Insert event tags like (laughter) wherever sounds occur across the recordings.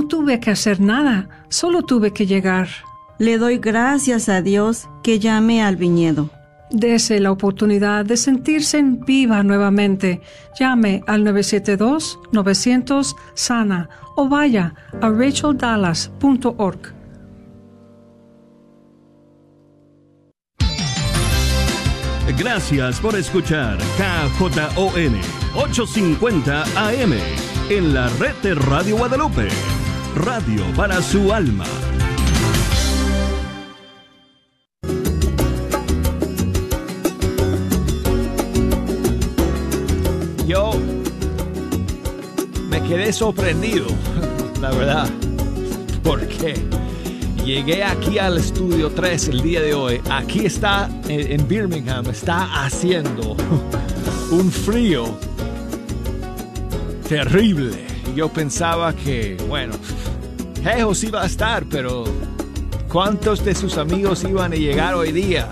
No tuve que hacer nada, solo tuve que llegar. Le doy gracias a Dios que llame al viñedo. Dese la oportunidad de sentirse en viva nuevamente. Llame al 972-900-SANA o vaya a racheldallas.org. Gracias por escuchar KJON 850 AM en la red de Radio Guadalupe. Radio para su alma. Yo me quedé sorprendido, (laughs) la verdad, porque llegué aquí al estudio 3 el día de hoy. Aquí está, en Birmingham, está haciendo (laughs) un frío terrible. Yo pensaba que, bueno, Jejos iba a estar, pero ¿cuántos de sus amigos iban a llegar hoy día?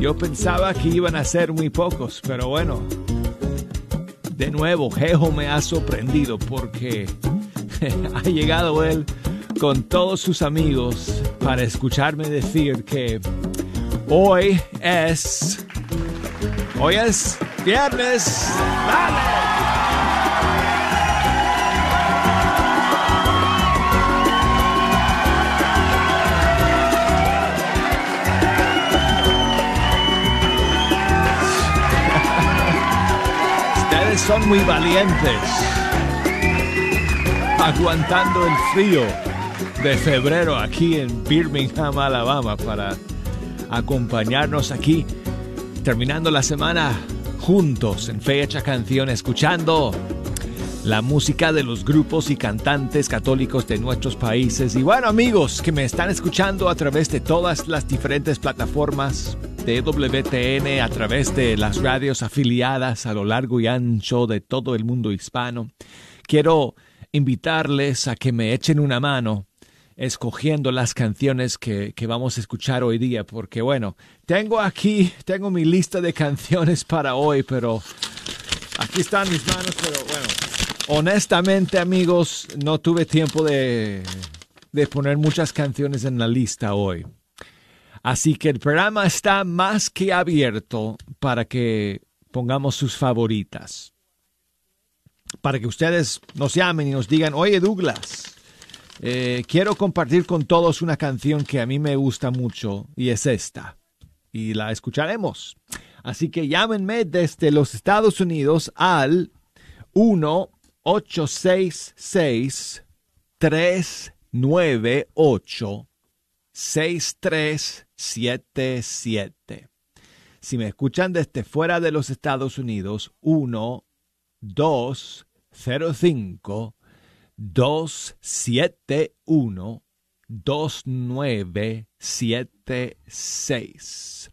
Yo pensaba que iban a ser muy pocos, pero bueno, de nuevo, Jejo me ha sorprendido porque (laughs) ha llegado él con todos sus amigos para escucharme decir que hoy es, hoy es viernes. ¡Dale! Son muy valientes, aguantando el frío de febrero aquí en Birmingham, Alabama, para acompañarnos aquí, terminando la semana juntos en Fecha Canción, escuchando la música de los grupos y cantantes católicos de nuestros países. Y bueno amigos que me están escuchando a través de todas las diferentes plataformas de WTN a través de las radios afiliadas a lo largo y ancho de todo el mundo hispano. Quiero invitarles a que me echen una mano escogiendo las canciones que, vamos a escuchar hoy día, porque bueno, tengo aquí, tengo mi lista de canciones para hoy, pero aquí están mis manos, pero bueno, honestamente amigos, no tuve tiempo de, de poner muchas canciones en la lista hoy. Así que el programa está más que abierto para que pongamos sus favoritas. Para que ustedes nos llamen y nos digan, oye Douglas, eh, quiero compartir con todos una canción que a mí me gusta mucho y es esta. Y la escucharemos. Así que llámenme desde los Estados Unidos al 1-866 398 6377. Si me escuchan desde fuera de los Estados Unidos, 1 205 271 2976.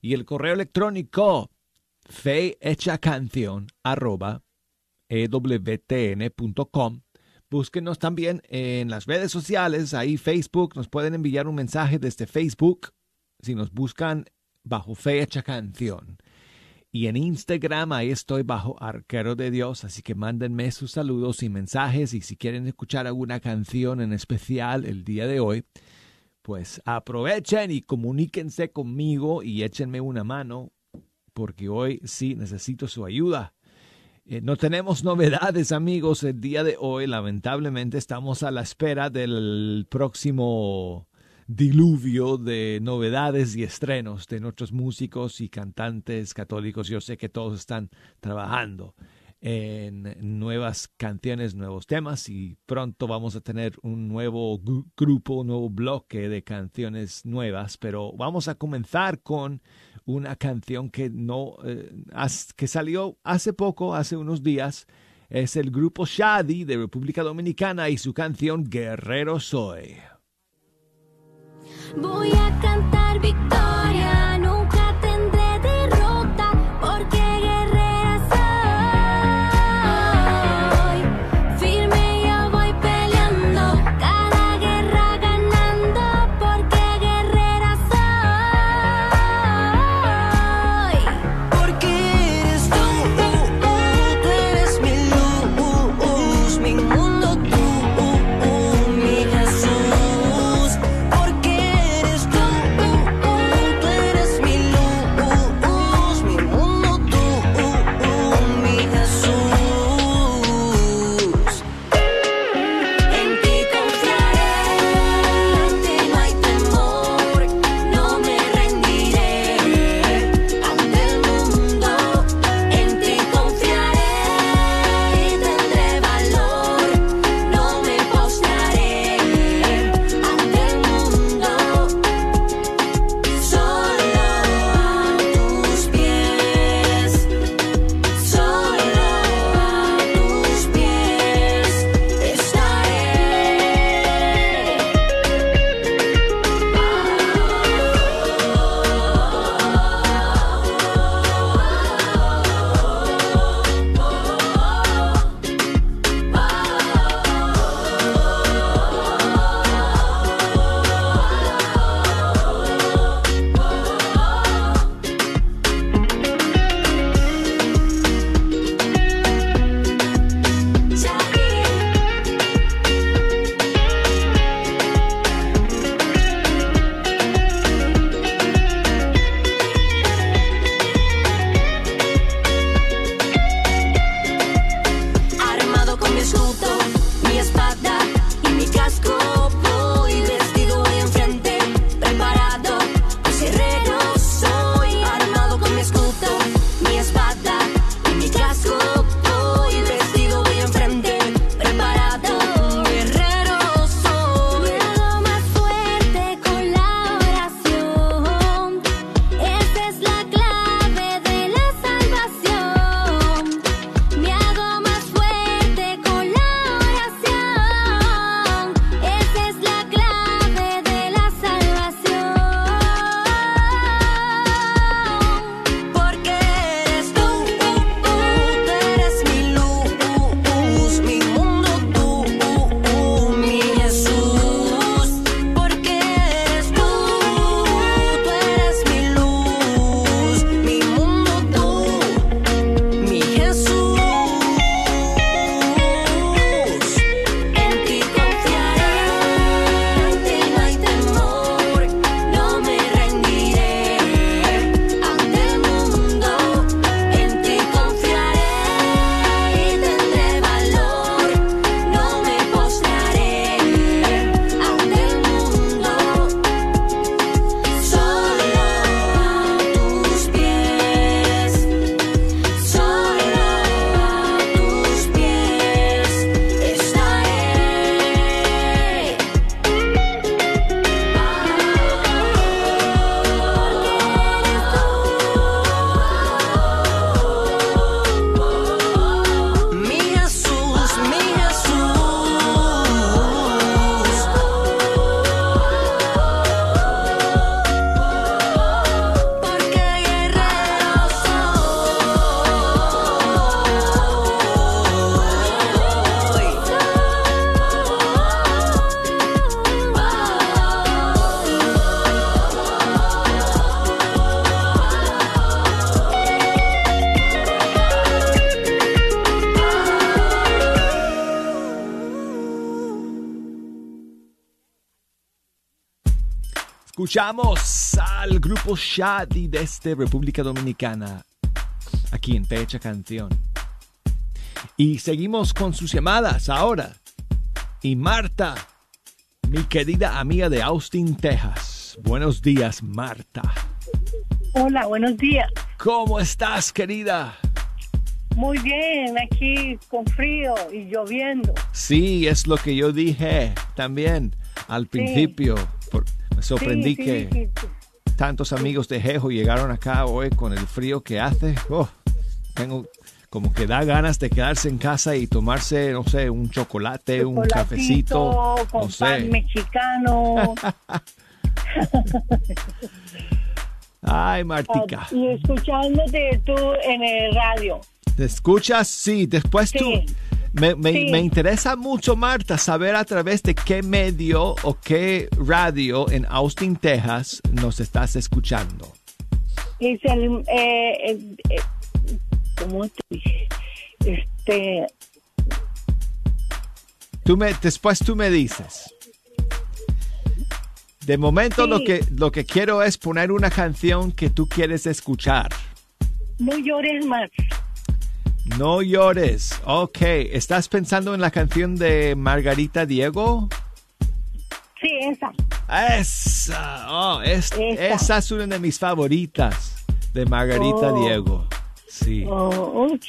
Y el correo electrónico fe canción arroba ewtn.com Búsquenos también en las redes sociales, ahí Facebook, nos pueden enviar un mensaje desde Facebook si nos buscan bajo Fecha Canción. Y en Instagram, ahí estoy bajo Arquero de Dios, así que mándenme sus saludos y mensajes y si quieren escuchar alguna canción en especial el día de hoy, pues aprovechen y comuníquense conmigo y échenme una mano, porque hoy sí necesito su ayuda. Eh, no tenemos novedades, amigos, el día de hoy. Lamentablemente estamos a la espera del próximo diluvio de novedades y estrenos de nuestros músicos y cantantes católicos. Yo sé que todos están trabajando en nuevas canciones, nuevos temas y pronto vamos a tener un nuevo grupo, un nuevo bloque de canciones nuevas, pero vamos a comenzar con una canción que no eh, que salió hace poco, hace unos días. Es el grupo Shadi de República Dominicana y su canción Guerrero Soy. Voy a cantar victoria. Escuchamos al grupo Shadi desde República Dominicana, aquí en Fecha Canción. Y seguimos con sus llamadas ahora. Y Marta, mi querida amiga de Austin, Texas. Buenos días, Marta. Hola, buenos días. ¿Cómo estás, querida? Muy bien, aquí con frío y lloviendo. Sí, es lo que yo dije también al principio. Sorprendí Sí, sí, que sí, sí. tantos amigos de Jejo llegaron acá hoy con el frío que hace. Oh, tengo como que da ganas de quedarse en casa y tomarse, no sé, un chocolate, un cafecito, con no pan sé. mexicano. (laughs) Ay, Martica. Ah, y escuchándote tú en el radio. ¿Te escuchas? Sí, después tú. Me, me- Sí. me interesa mucho, Marta, saber a través de qué medio o qué radio en Austin, Texas nos estás escuchando. Eh, eh, eh, ¿cómo te dije? Este, Tú me, después tú me dices. De momento Sí. lo, que, lo que quiero es poner una canción que tú quieres escuchar. no llores más. No llores. Ok, ¿estás pensando en la canción de Margarita Diego? Sí, esa. Esa, oh, es- Esa. esa es una de mis favoritas de Margarita Oh. Diego. Sí. Oh, ok,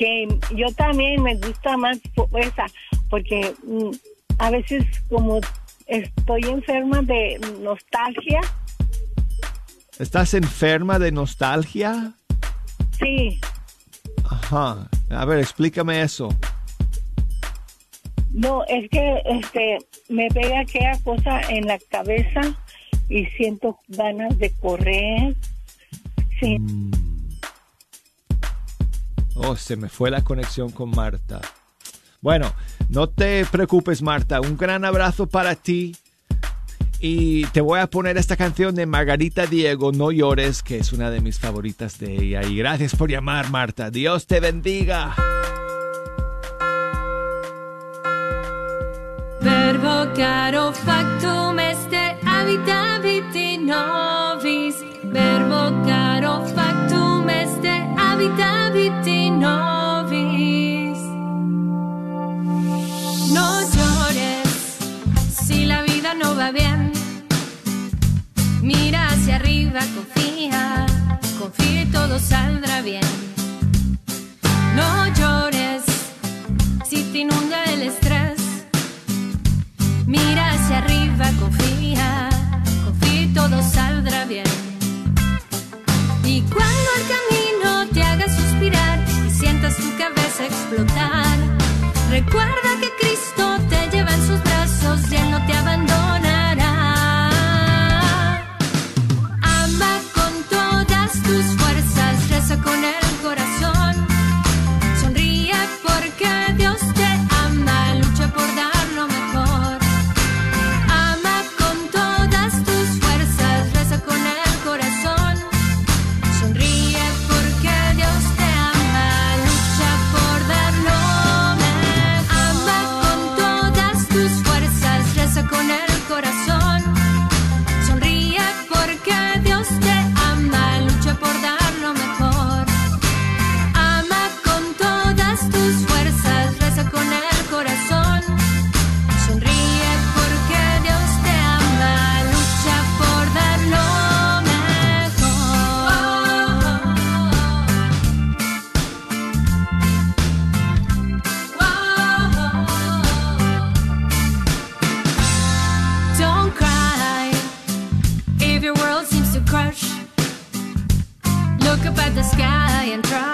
yo también me gusta más esa, porque mm, a veces como estoy enferma de nostalgia, ¿Estás enferma de nostalgia? sí, Ajá. A ver, explícame eso. no, es que este me pega aquella cosa en la cabeza y siento ganas de correr. Sí, Oh, se me fue la conexión con Marta. Bueno, no te preocupes, Marta. Un gran abrazo para ti. Y te voy a poner esta canción de Margarita Diego, No llores, que es una de mis favoritas de ella. Y gracias por llamar, Marta. Dios te bendiga. Verbo caro factum este habitavit nobis. Verbo caro factum este habitavit nobis. Confía, confía y todo saldrá bien. No llores si te inunda el estrés. Mira hacia arriba, confía, confía y todo saldrá bien. Y cuando el camino te haga suspirar y sientas tu cabeza explotar, recuerda que Cristo te lleva en sus brazos y Él no te abandonará. About up the sky and try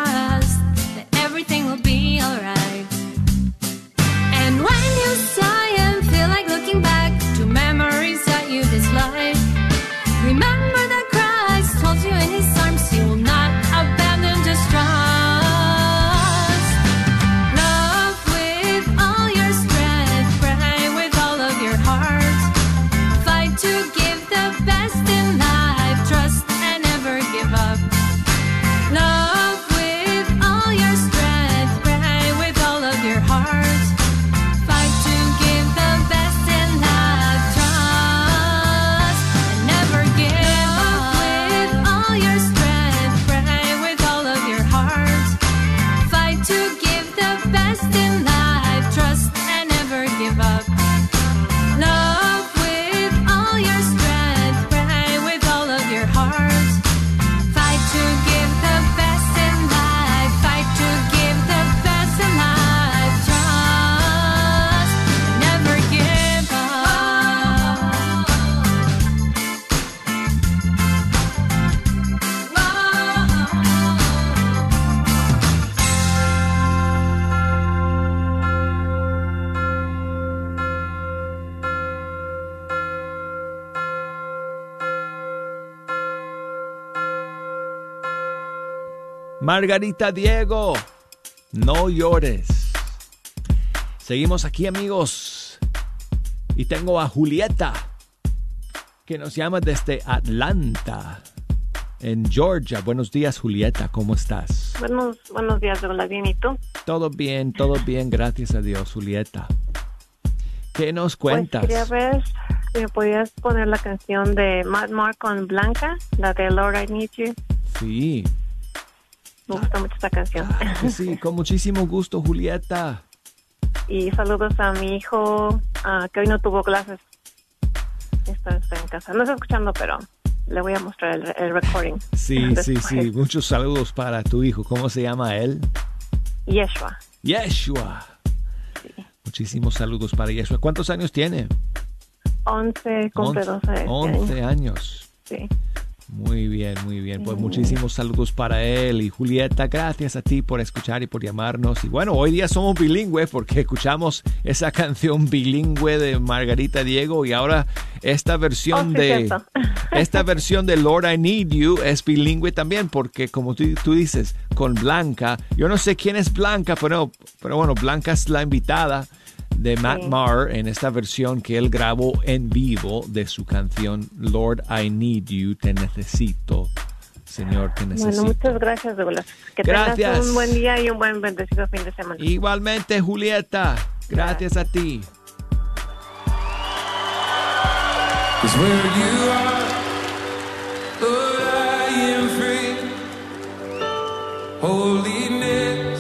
Margarita Diego, no llores. Seguimos aquí amigos. Y tengo a Julieta, que nos llama desde Atlanta, en Georgia. Buenos días Julieta, ¿cómo estás? Buenos, buenos días, hola, bien, ¿y tú? Todo bien, todo bien, gracias a Dios, Julieta. ¿Qué nos cuentas? Pues quería ver si me podías poner la canción de Matt Mark con Blanca, la de Lord I Need You. Sí, Me gusta mucho esta canción. claro que sí, con muchísimo gusto, Julieta. y saludos a mi hijo, ah, que hoy no tuvo clases. Está, está en casa. No está escuchando, pero le voy a mostrar el, el recording. Sí, (laughs) sí, sí, muchos saludos para tu hijo. ¿Cómo se llama él? Yeshua, Yeshua. Muchísimos saludos para Yeshua. ¿Cuántos años tiene? 11, cumple 12 este año. 11 años. Sí. Muy bien, muy bien. Pues muchísimos saludos para él. Y Julieta, gracias a ti por escuchar y por llamarnos. Y bueno, hoy día somos bilingües porque escuchamos esa canción bilingüe de Margarita Diego y ahora esta versión Oh, sí, de cierto. (laughs) esta versión de Lord I Need You es bilingüe también porque como tú, tú dices, con Blanca, yo no sé quién es Blanca, pero, pero bueno, Blanca es la invitada de Matt. Maher en esta versión que él grabó en vivo de su canción Lord I Need You, te necesito. Señor, te necesito. Bueno, muchas gracias, Douglas. Que Gracias. tengas un buen día y un buen bendecido fin de semana. Igualmente, Julieta, gracias a ti. Free. Holiness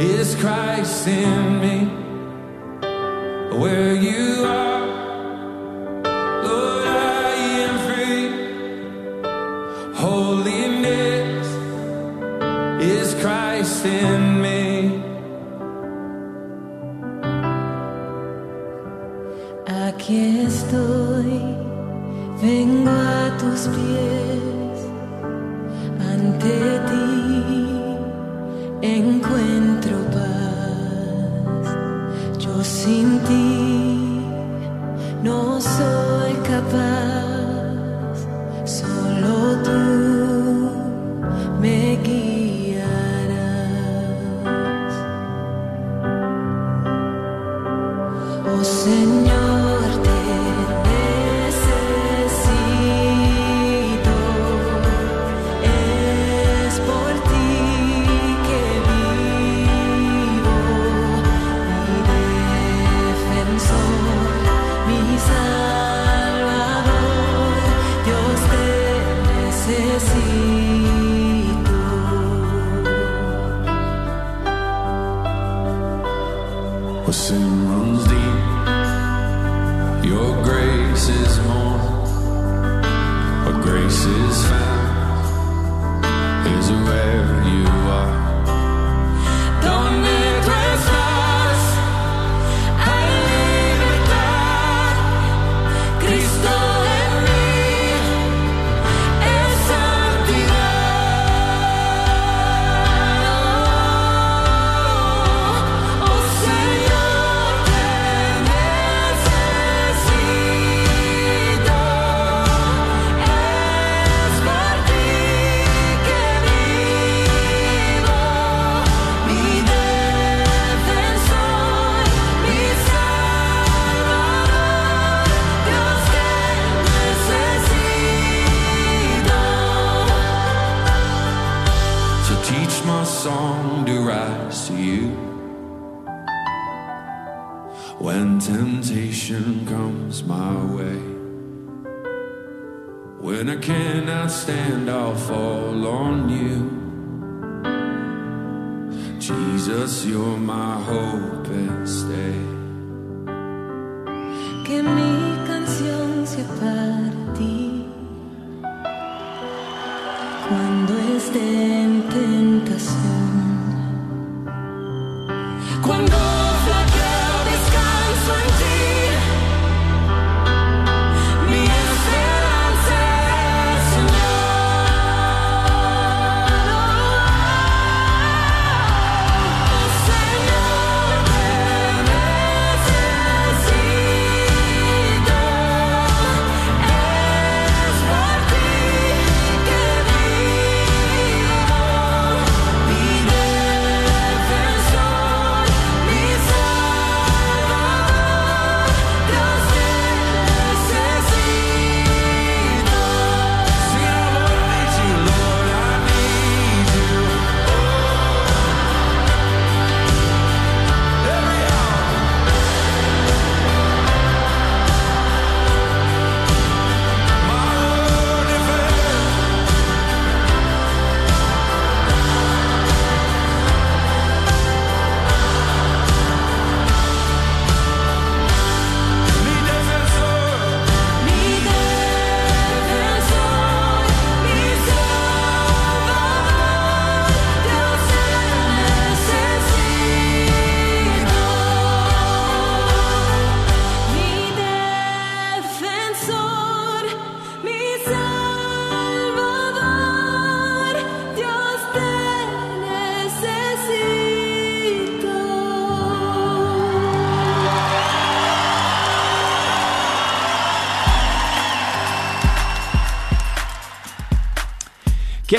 is Christ in me. Where you are, Lord, I am free. Holiness is Christ in me. Aquí estoy, vengo a tus pies, ante ti encuentro paz. Yo sin ti temptation comes my way, when I cannot stand, I'll fall on you. Jesus, you're my hope and stay. que mi canción sea para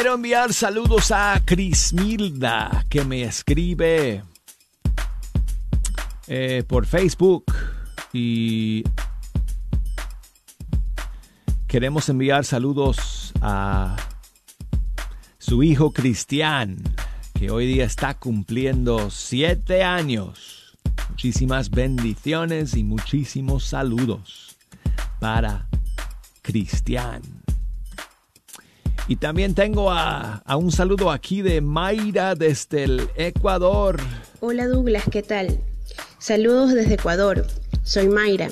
Quiero enviar saludos a Crismilda, que me escribe eh, por Facebook y queremos enviar saludos a su hijo Cristian, que hoy día está cumpliendo siete años. Muchísimas bendiciones y muchísimos saludos para Cristian. Y también tengo a, a, un saludo aquí de Mayra desde el Ecuador. Hola Douglas, ¿qué tal? Saludos desde Ecuador. Soy Mayra.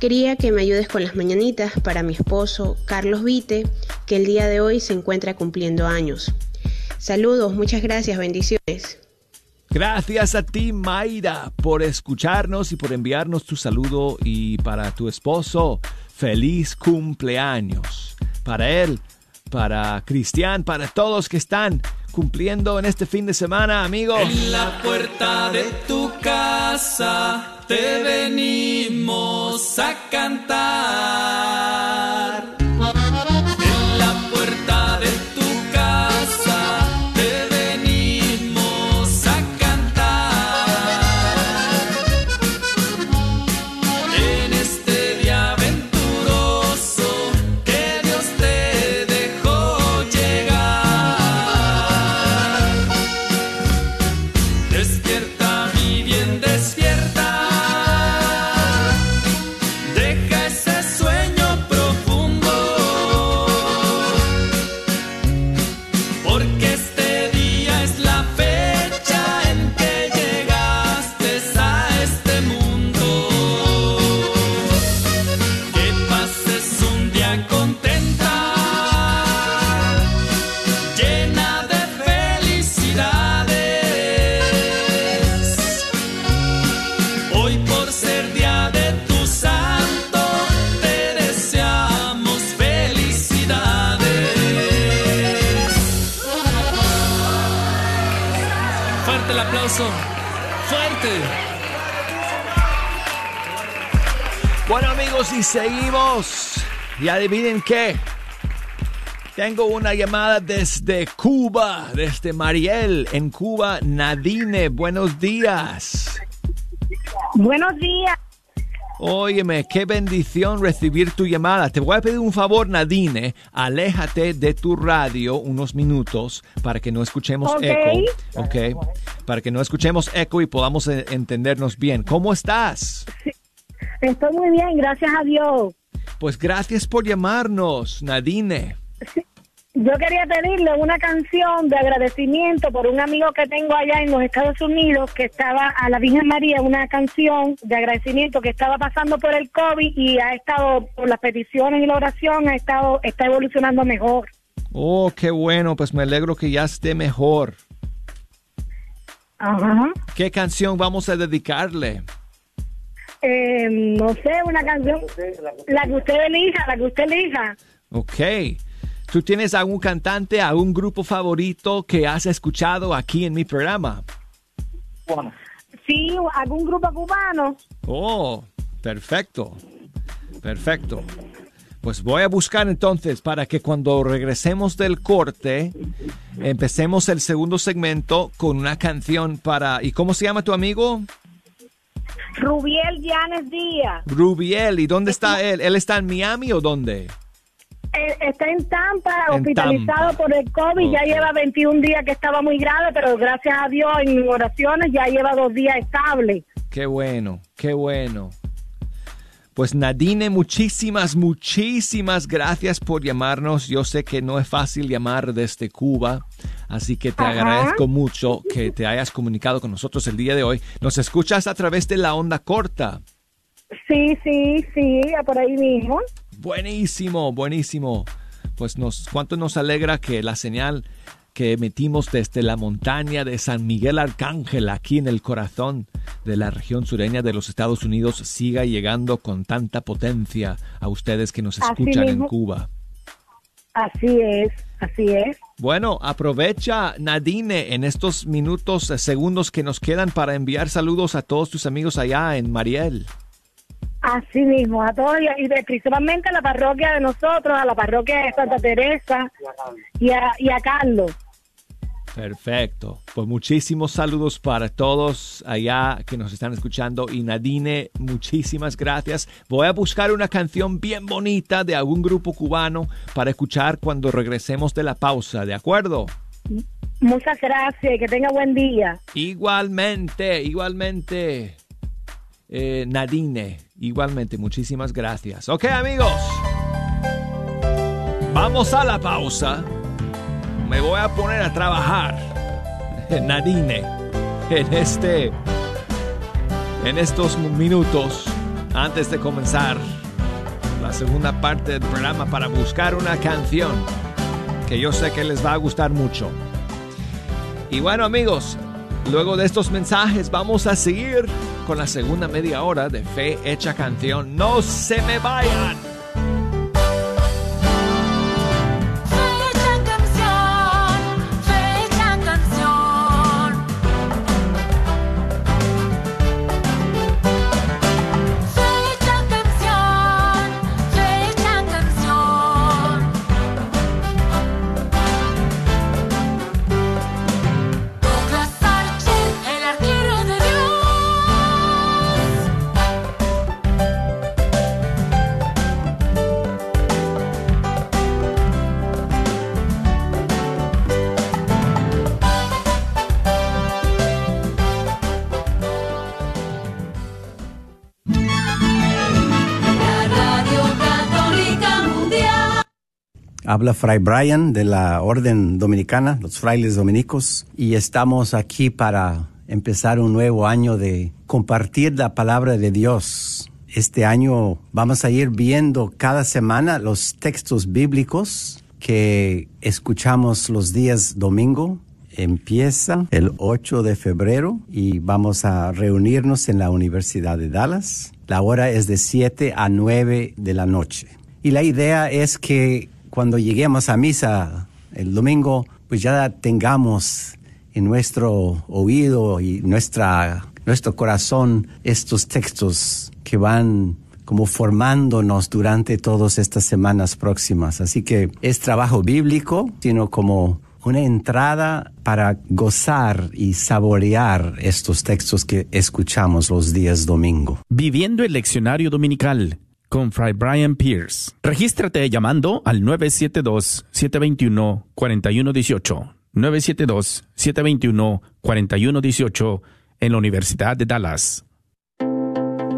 Quería que me ayudes con las mañanitas para mi esposo Carlos Vite, que el día de hoy se encuentra cumpliendo años. Saludos, muchas gracias, bendiciones. Gracias a ti, Mayra, por escucharnos y por enviarnos tu saludo y para tu esposo, feliz cumpleaños. Para él, para Cristian, para todos que están cumpliendo en este fin de semana, amigos. En la puerta de tu casa te venimos a cantar. Y adivinen qué. Tengo una llamada desde Cuba, desde Mariel, en Cuba. Nadine, buenos días. Buenos días. Óyeme, qué bendición recibir tu llamada. Te voy a pedir un favor, Nadine. Aléjate de tu radio unos minutos para que no escuchemos Ok. eco. Ok. Para que no escuchemos eco y podamos eh, entendernos bien. ¿Cómo estás? Estoy muy bien, gracias a Dios. Pues gracias por llamarnos, Nadine. Yo quería pedirle una canción de agradecimiento por un amigo que tengo allá en los Estados Unidos que estaba a la Virgen María, una canción de agradecimiento que estaba pasando por el COVID y ha estado por las peticiones y la oración ha estado está evolucionando mejor. Oh, qué bueno, pues me alegro que ya esté mejor. Ajá. ¿Qué canción vamos a dedicarle? Eh, no sé, una canción la que usted elija, la que usted elija. Ok. ¿Tú tienes algún cantante, algún grupo favorito que has escuchado aquí en mi programa? Sí, algún grupo cubano. Oh, perfecto. Perfecto. Pues voy a buscar entonces para que cuando regresemos del corte empecemos el segundo segmento con una canción para... ¿Y cómo se llama tu amigo? Rubiel Llanes Díaz. Rubiel. ¿Y dónde está él? ¿Él está en Miami o dónde? Eh, Está en Tampa, En hospitalizado Tampa. por el COVID. Ya lleva 21 días que estaba muy grave, pero gracias a Dios en oraciones ya lleva dos días estable. Qué bueno, qué bueno. Pues Nadine, muchísimas, muchísimas gracias por llamarnos. Yo sé que no es fácil llamar desde Cuba, así que te Ajá. agradezco mucho que te hayas comunicado con nosotros el día de hoy. Nos escuchas a través de la onda corta. Sí, sí, sí, por ahí mismo. Buenísimo, buenísimo. Pues nos, cuánto nos alegra que la señal que emitimos desde la montaña de San Miguel Arcángel, aquí en el corazón de la región sureña de los Estados Unidos, siga llegando con tanta potencia a ustedes que nos escuchan en. Cuba. Así es, así es. Bueno, aprovecha Nadine en estos minutos, eh, segundos que nos quedan para enviar saludos a todos tus amigos allá en Mariel. Así mismo, a todos y, y de- principalmente a la parroquia de nosotros, a la parroquia de Santa Teresa y a, y a Carlos. Perfecto. Pues muchísimos saludos para todos allá que nos están escuchando. Y Nadine, muchísimas gracias. Voy a buscar una canción bien bonita de algún grupo cubano para escuchar cuando regresemos de la pausa, ¿de acuerdo? Muchas gracias que tenga buen día. Igualmente, igualmente. Eh, Nadine, igualmente, muchísimas gracias. Ok, amigos. Vamos a la pausa. Me voy a poner a trabajar. Nadine, en este. En estos minutos, antes de comenzar la segunda parte del programa, para buscar una canción que yo sé que les va a gustar mucho. Y bueno amigos, luego de estos mensajes vamos a seguir con la segunda media hora de Fe Hecha Canción. No se me vayan. Habla Fray Brian de la Orden Dominicana, los frailes dominicos, y estamos aquí para empezar un nuevo año de compartir la palabra de Dios. Este año vamos a ir viendo cada semana los textos bíblicos que escuchamos los días domingo. Empieza el 8 de febrero y vamos a reunirnos en la Universidad de Dallas. La hora es de 7 a 9 de la noche. Y la idea es que cuando lleguemos a misa el domingo, pues ya tengamos en nuestro oído y nuestra, nuestro corazón estos textos que van como formándonos durante todas estas semanas próximas. Así que es trabajo bíblico, sino como una entrada para gozar y saborear estos textos que escuchamos los días domingo. Viviendo el leccionario dominical con Fray Brian Pierce. Regístrate llamando al 972-721-4118. 972-721-4118 en la Universidad de Dallas.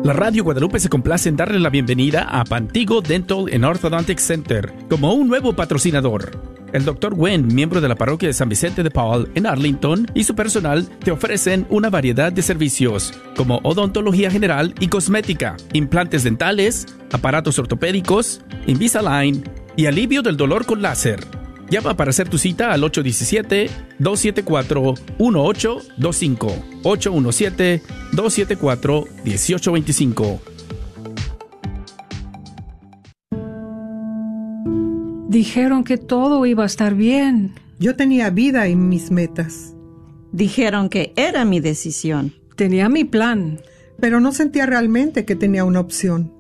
La Radio Guadalupe se complace en darle la bienvenida a Pantigo Dental and Orthodontic Center como un nuevo patrocinador. El Dr. Wen, miembro de la parroquia de San Vicente de Paul en Arlington, y su personal te ofrecen una variedad de servicios como odontología general y cosmética, implantes dentales, aparatos ortopédicos, Invisalign y alivio del dolor con láser. Llama para hacer tu cita al 817-274-1825. 817-274-1825. Dijeron que todo iba a estar bien. Yo tenía vida en mis metas. Dijeron que era mi decisión. Tenía mi plan. Pero no sentía realmente que tenía una opción.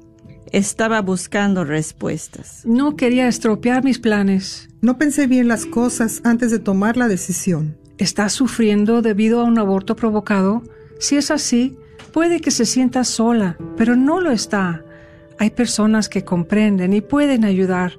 Estaba buscando respuestas. No quería estropear mis planes. No pensé bien las cosas antes de tomar la decisión. ¿Estás sufriendo debido a un aborto provocado? Si es así, puede que se sienta sola, pero no lo está. Hay personas que comprenden y pueden ayudar.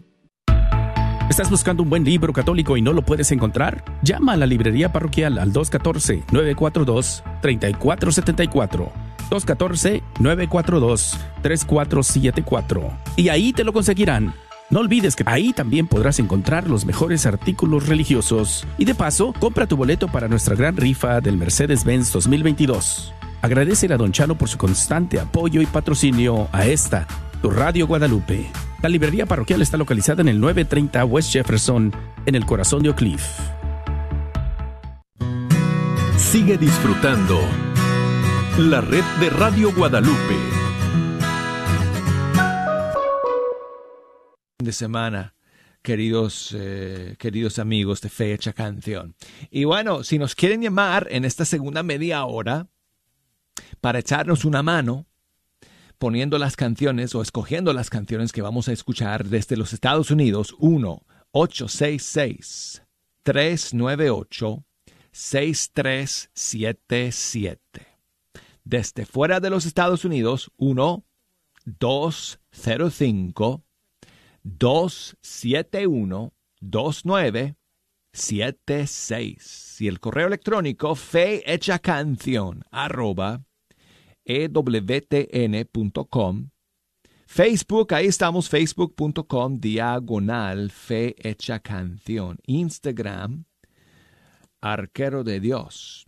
¿Estás buscando un buen libro católico y no lo puedes encontrar? Llama a la librería parroquial al 214-942-3474. 214-942-3474. Y ahí te lo conseguirán. No olvides que ahí también podrás encontrar los mejores artículos religiosos. Y de paso, compra tu boleto para nuestra gran rifa del Mercedes-Benz 2022. Agradece a Don Chano por su constante apoyo y patrocinio a esta, tu Radio Guadalupe. La librería parroquial está localizada en el 930 West Jefferson, en el corazón de Oak Cliff. Sigue disfrutando la red de Radio Guadalupe. de semana, queridos, eh, queridos amigos de Fecha Canción. Y bueno, si nos quieren llamar en esta segunda media hora para echarnos una mano, poniendo las canciones o escogiendo las canciones que vamos a escuchar desde los Estados Unidos, 1-866-398-6377. Desde fuera de los Estados Unidos, 1-205. 271-2976. Y el correo electrónico fe hecha canción arroba ewtn.com. Facebook, ahí estamos, facebook.com diagonal fe hecha canción. Instagram, arquero de Dios.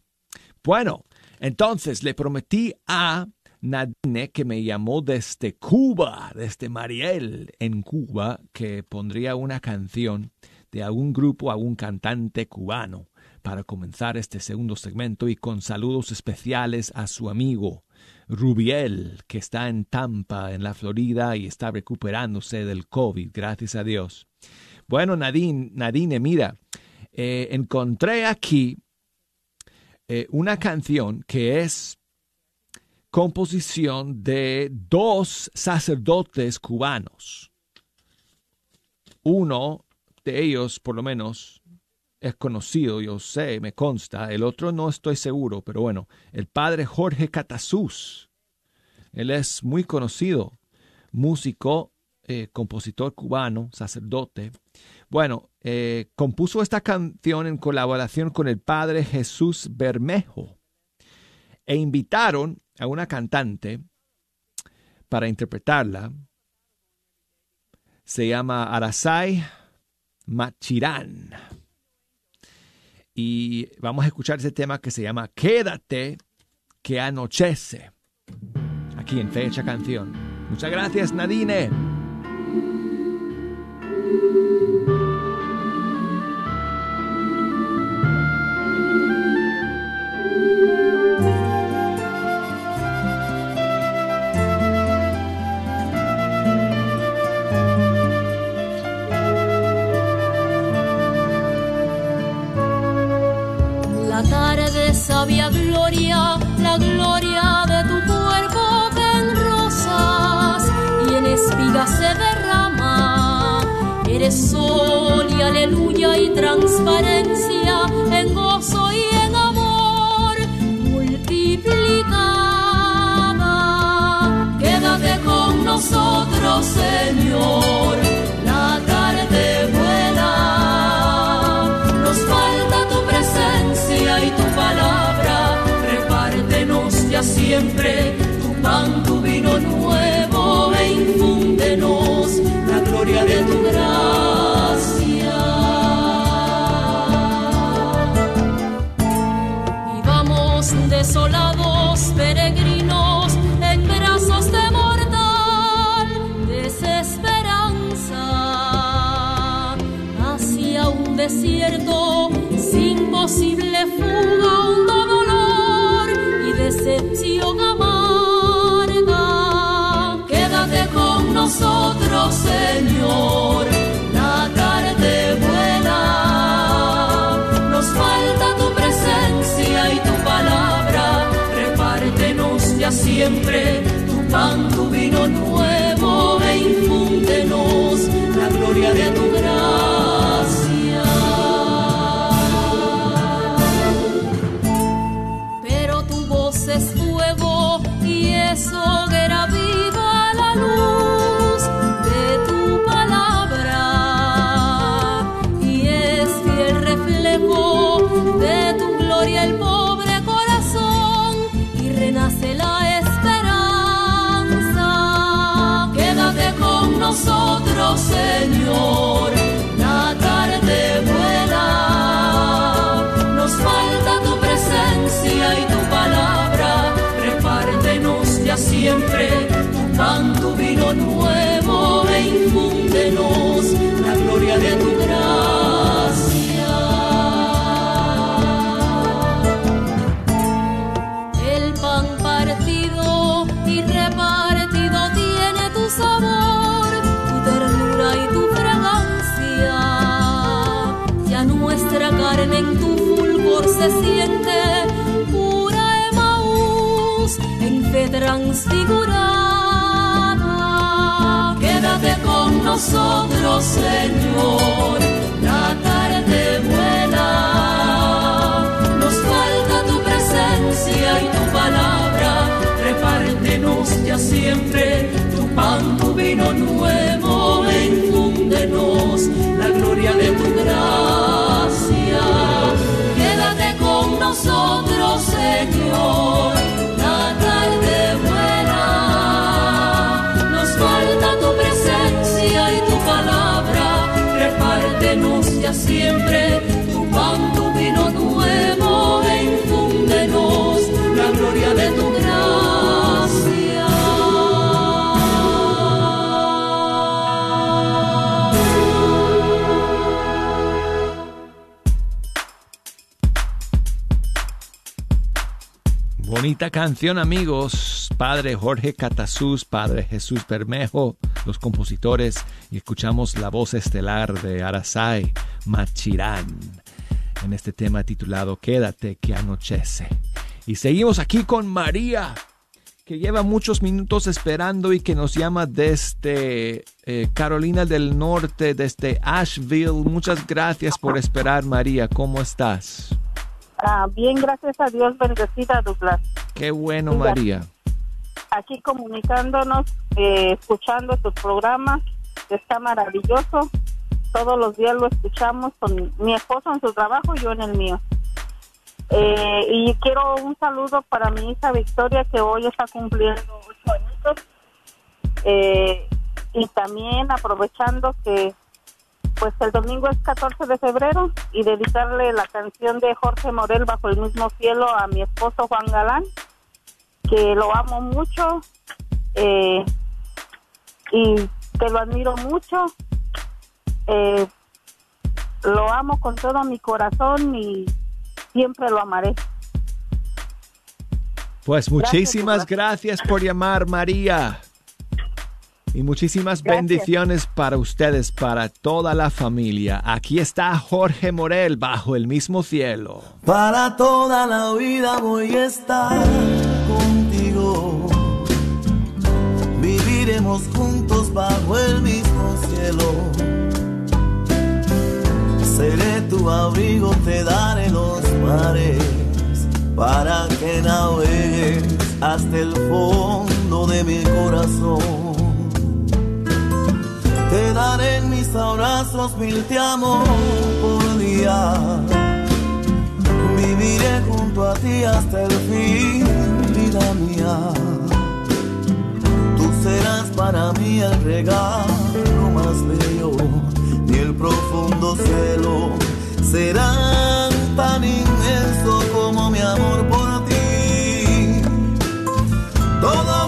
Bueno, entonces le prometí a Nadine, que me llamó desde Cuba, desde Mariel, en Cuba, que pondría una canción de algún grupo, algún cantante cubano, para comenzar este segundo segmento y con saludos especiales a su amigo Rubiel, que está en Tampa, en la Florida, y está recuperándose del COVID, gracias a Dios. Bueno, Nadine, Nadine mira, eh, encontré aquí eh, una canción que es composición de dos sacerdotes cubanos. Uno de ellos, por lo menos, es conocido, yo sé, me consta. El otro no estoy seguro, pero bueno, el padre Jorge Catasús. Él es muy conocido, músico, eh, compositor cubano, sacerdote. Bueno, eh, compuso esta canción en colaboración con el padre Jesús Bermejo e invitaron a una cantante para interpretarla. Se llama Arasai Machirán. Y vamos a escuchar ese tema que se llama Quédate que anochece. Aquí en Fecha Canción. Muchas gracias, Nadine. Señor, se siente, pura Emaús, en fe transfigurada. Quédate con nosotros, Señor, la tarde buena. Nos falta tu presencia y tu palabra, repártenos ya siempre tu pan, tu vino nuevo, infúndenos la gloria de tu gracia. Nosotros, Señor, la tarde buena. Nos falta tu presencia y tu palabra, repártenos ya siempre Bonita canción, amigos. Padre Jorge Catasús, Padre Jesús Bermejo, los compositores, y escuchamos la voz estelar de Arasai Machirán en este tema titulado Quédate que anochece. Y seguimos aquí con María, que lleva muchos minutos esperando y que nos llama desde eh, Carolina del Norte, desde Asheville. Muchas gracias por esperar, María. ¿Cómo estás? Ah, bien, gracias a Dios, bendecida Douglas. Qué bueno, Mira. María. Aquí comunicándonos, eh, escuchando tu programa, está maravilloso. Todos los días lo escuchamos con mi esposo en su trabajo y yo en el mío. Eh, y quiero un saludo para mi hija Victoria, que hoy está cumpliendo ocho añitos. Eh, y también aprovechando que pues el domingo es 14 de febrero y dedicarle la canción de Jorge Morel bajo el mismo cielo a mi esposo Juan Galán, que lo amo mucho eh, y que lo admiro mucho. Eh, lo amo con todo mi corazón y siempre lo amaré. Pues muchísimas gracias por llamar, María. Y muchísimas bendiciones para ustedes, para toda la familia. Aquí está Jorge Morel bajo el mismo cielo. Para toda la vida voy a estar contigo. Viviremos juntos bajo el mismo cielo. Seré tu abrigo, te daré los mares para que navegues hasta el fondo de mi corazón. En mis abrazos mil te amo por día. Viviré junto a ti hasta el fin, vida mía. Tú serás para mí el regalo más bello y el profundo cielo serán tan inmenso como mi amor por ti. Todo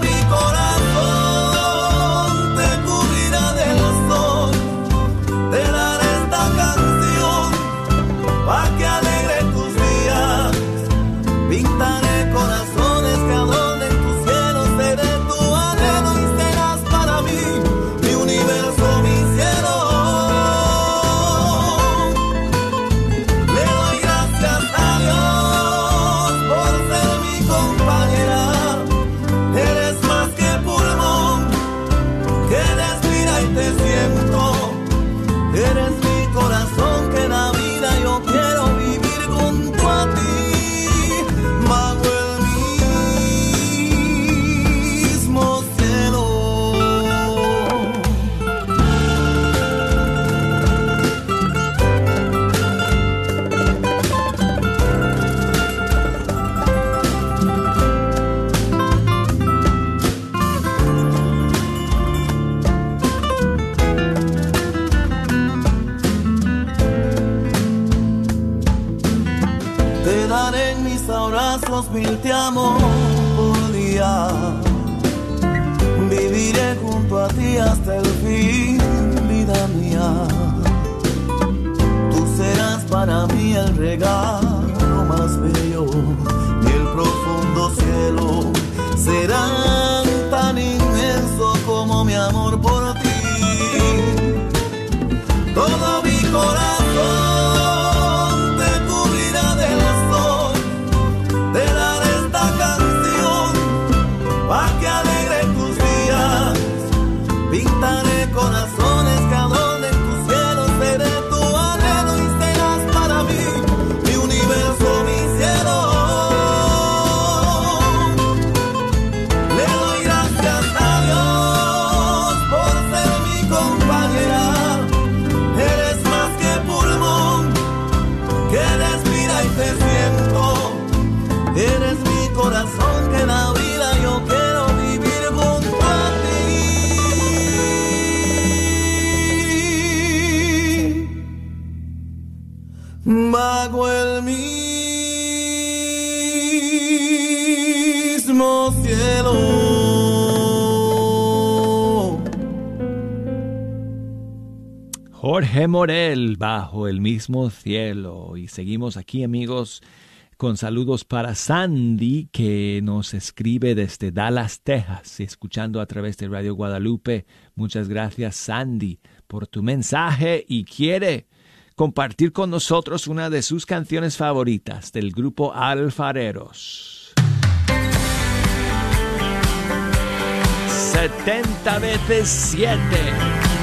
mil te amo por día. Viviré junto a ti hasta el fin, vida mía. Tú serás para mí el regalo más bello y el profundo cielo serán tan inmenso como mi amor por Jorge Morel bajo el mismo cielo. Y seguimos aquí amigos con saludos para Sandy que nos escribe desde Dallas, Texas, escuchando a través de Radio Guadalupe. Muchas gracias Sandy por tu mensaje y quiere compartir con nosotros una de sus canciones favoritas del grupo Alfareros. 70 veces 7.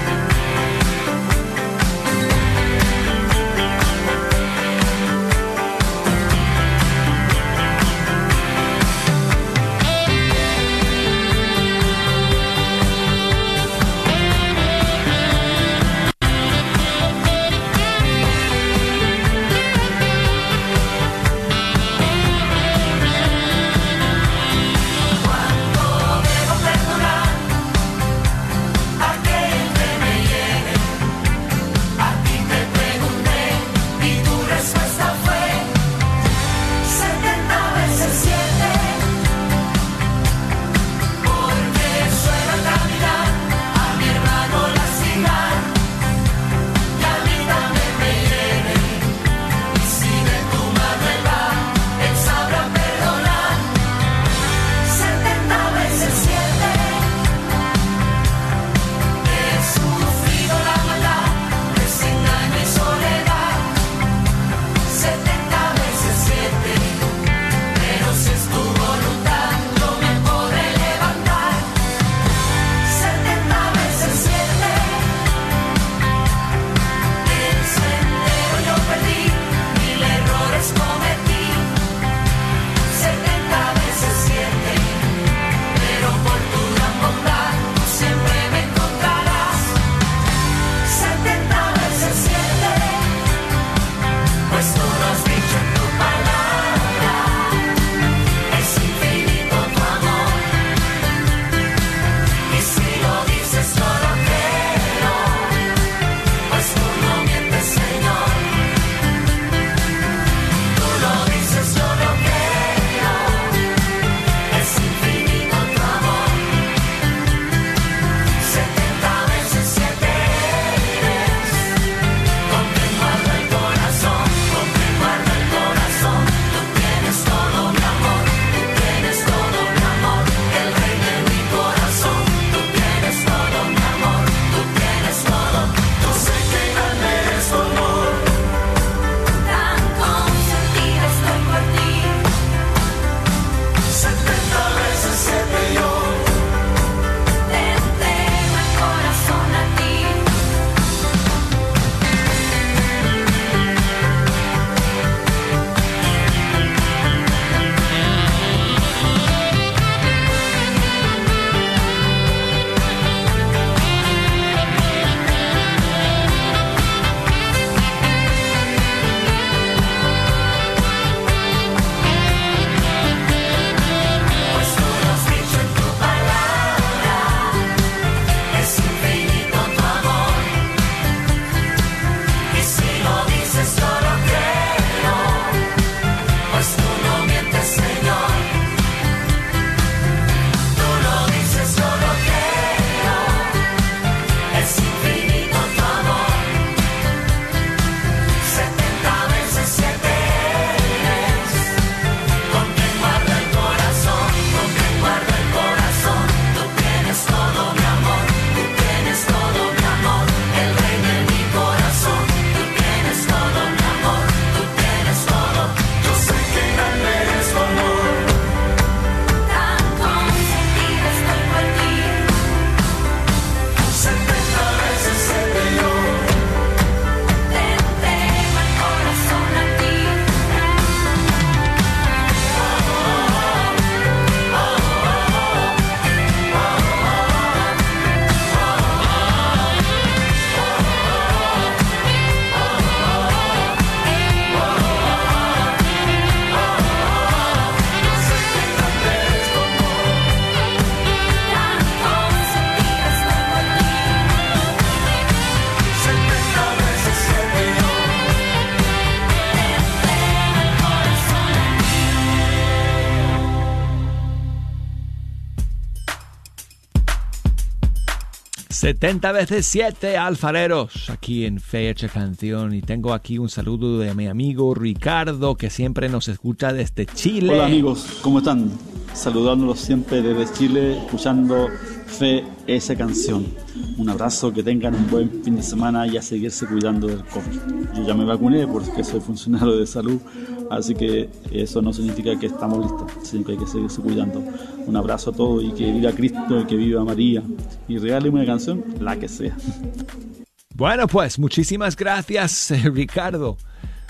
70 veces 7 alfareros aquí en Fecha Canción y tengo aquí un saludo de mi amigo Ricardo que siempre nos escucha desde Chile. Hola amigos, ¿cómo están? Saludándolos siempre desde Chile, escuchando Fe esa canción. Un abrazo, que tengan un buen fin de semana y a seguirse cuidando del COVID. Yo ya me vacuné porque soy funcionario de salud, así que eso no significa que estamos listos, sino que hay que seguirse cuidando. Un abrazo a todos y que viva Cristo y que viva María. Y regáleme una canción, la que sea. Bueno, pues muchísimas gracias, eh, Ricardo,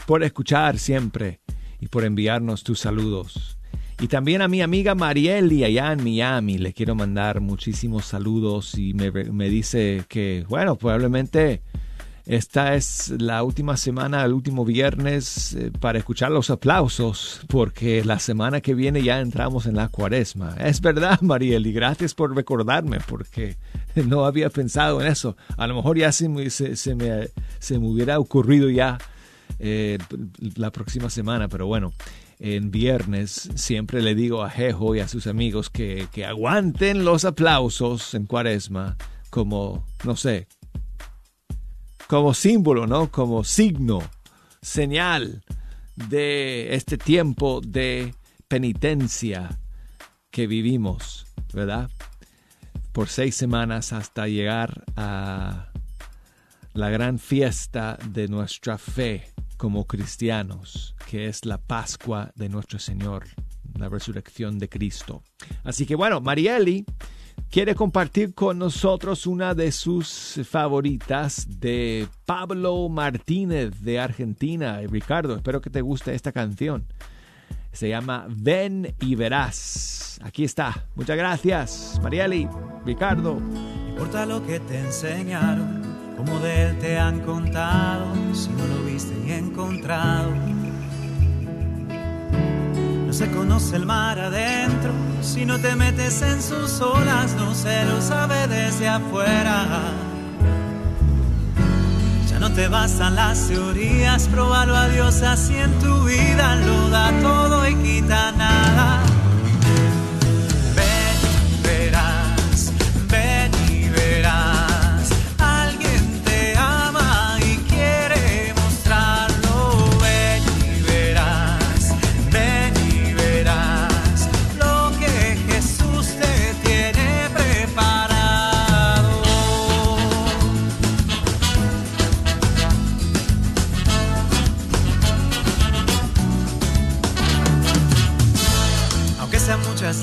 por escuchar siempre y por enviarnos tus saludos. Y también a mi amiga Marieli allá en Miami, le quiero mandar muchísimos saludos y me, dice que, bueno, probablemente esta es la última semana, el último viernes eh, para escuchar los aplausos, porque la semana que viene ya entramos en la cuaresma. Es verdad, Marieli, gracias por recordarme, porque no había pensado en eso. A lo mejor ya se me, se, se me, se me hubiera ocurrido ya eh, la próxima semana, pero bueno, en viernes siempre le digo a Jejo y a sus amigos que, que aguanten los aplausos en cuaresma como, no sé, como símbolo, ¿no? Como signo, señal de este tiempo de penitencia que vivimos, ¿verdad? Por seis semanas hasta llegar a la gran fiesta de nuestra fe como cristianos, que es la Pascua de nuestro Señor, la resurrección de Cristo. Así que bueno, Marieli quiere compartir con nosotros una de sus favoritas de Pablo Martínez de Argentina. Ricardo, espero que te guste esta canción. Se llama Ven y verás. Aquí está. Muchas gracias, Marieli, Ricardo. No importa lo que te enseñaron, como de él te han contado, si no lo y encontrado. No se conoce el mar adentro, si no te metes en sus olas, no se lo sabe desde afuera. Ya no te bastan las teorías, probarlo a Dios así en tu vida, lo da todo y quita nada.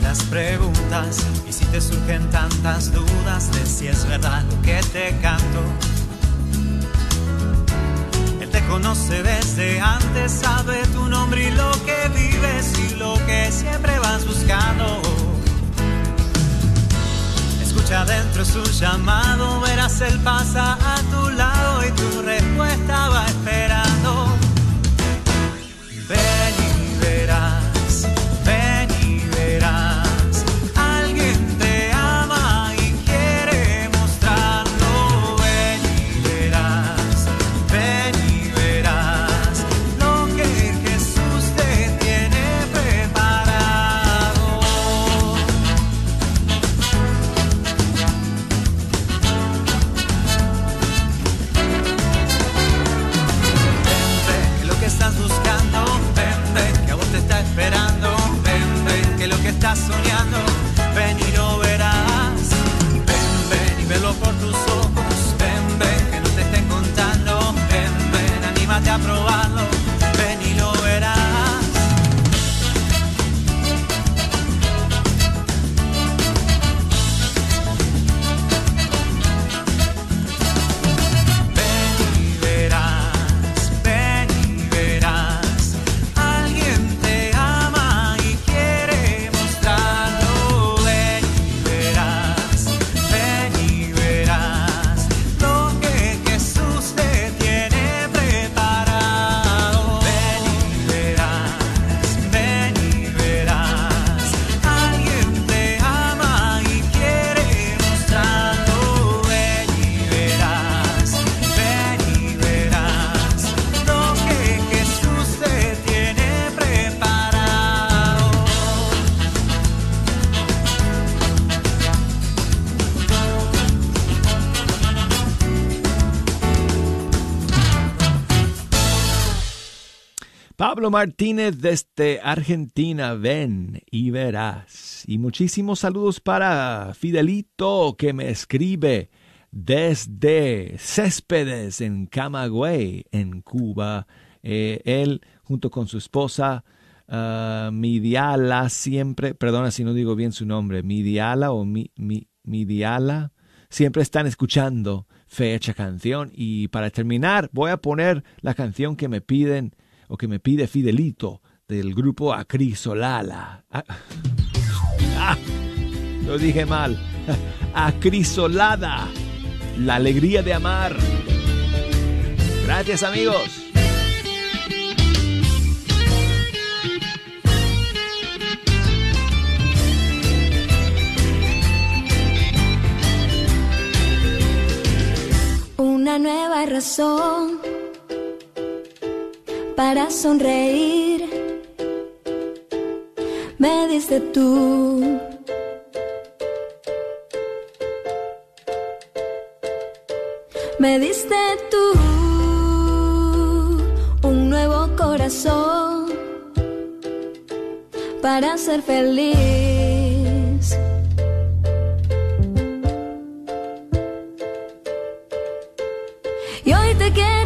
Las preguntas y si te surgen tantas dudas de si es verdad lo que te canto. Él te conoce desde antes, sabe tu nombre y lo que vives y lo que siempre vas buscando. Escucha dentro su llamado, verás él pasa a tu lado y tu respuesta Pablo Martínez desde Argentina, ven y verás. Y muchísimos saludos para Fidelito que me escribe desde Céspedes en Camagüey, en Cuba. Eh, él junto con su esposa uh, Midiala siempre, perdona si no digo bien su nombre, Midiala o mi, mi, Midiala, siempre están escuchando fecha canción. Y para terminar voy a poner la canción que me piden o que me pide Fidelito del grupo Acrisolala. Ah, ah, lo dije mal. (laughs) Acrisolada. La alegría de amar. Gracias amigos. Una nueva razón para sonreír. Me diste tú. Me diste tú un nuevo corazón para ser feliz. Y hoy te quiero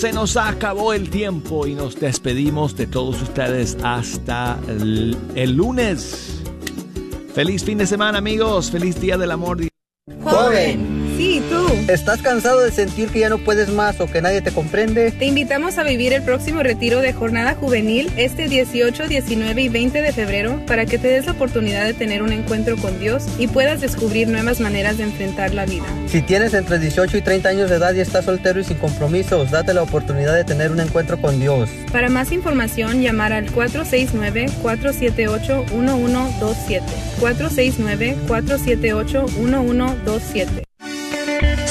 se nos acabó el tiempo y nos despedimos de todos ustedes hasta el, lunes. Feliz fin de semana, amigos. Feliz día del amor. Joven. ¿Estás cansado de sentir que ya no puedes más o que nadie te comprende? Te invitamos a vivir el próximo retiro de jornada juvenil este 18, 19 y 20 de febrero para que te des la oportunidad de tener un encuentro con Dios y puedas descubrir nuevas maneras de enfrentar la vida. Si tienes entre 18 y 30 años de edad y estás soltero y sin compromisos, date la oportunidad de tener un encuentro con Dios. Para más información, llamar al 469-478-1127. 469-478-1127.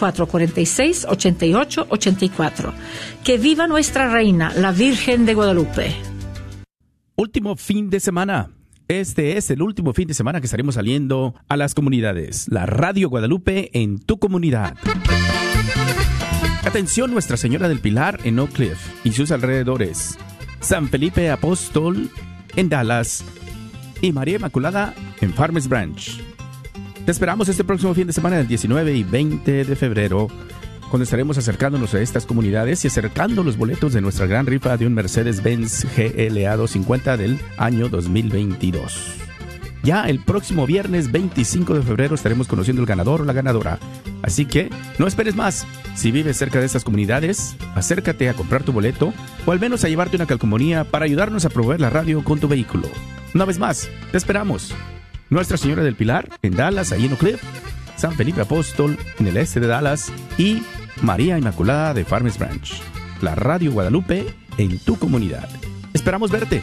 446-8884. Que viva nuestra reina, la Virgen de Guadalupe. Último fin de semana. Este es el último fin de semana que estaremos saliendo a las comunidades. La Radio Guadalupe en tu comunidad. Atención Nuestra Señora del Pilar en Oak Cliff y sus alrededores. San Felipe Apóstol en Dallas y María Inmaculada en Farmers Branch. Te esperamos este próximo fin de semana del 19 y 20 de febrero, cuando estaremos acercándonos a estas comunidades y acercando los boletos de nuestra gran rifa de un Mercedes-Benz GLA 250 del año 2022. Ya el próximo viernes 25 de febrero estaremos conociendo el ganador o la ganadora. Así que no esperes más. Si vives cerca de estas comunidades, acércate a comprar tu boleto o al menos a llevarte una calcomanía para ayudarnos a proveer la radio con tu vehículo. Una vez más, te esperamos. Nuestra Señora del Pilar en Dallas, ahí en San Felipe Apóstol en el este de Dallas y María Inmaculada de Farmers Branch. La Radio Guadalupe en tu comunidad. Esperamos verte.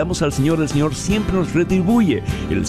le damos al Señor, el Señor siempre nos retribuye. El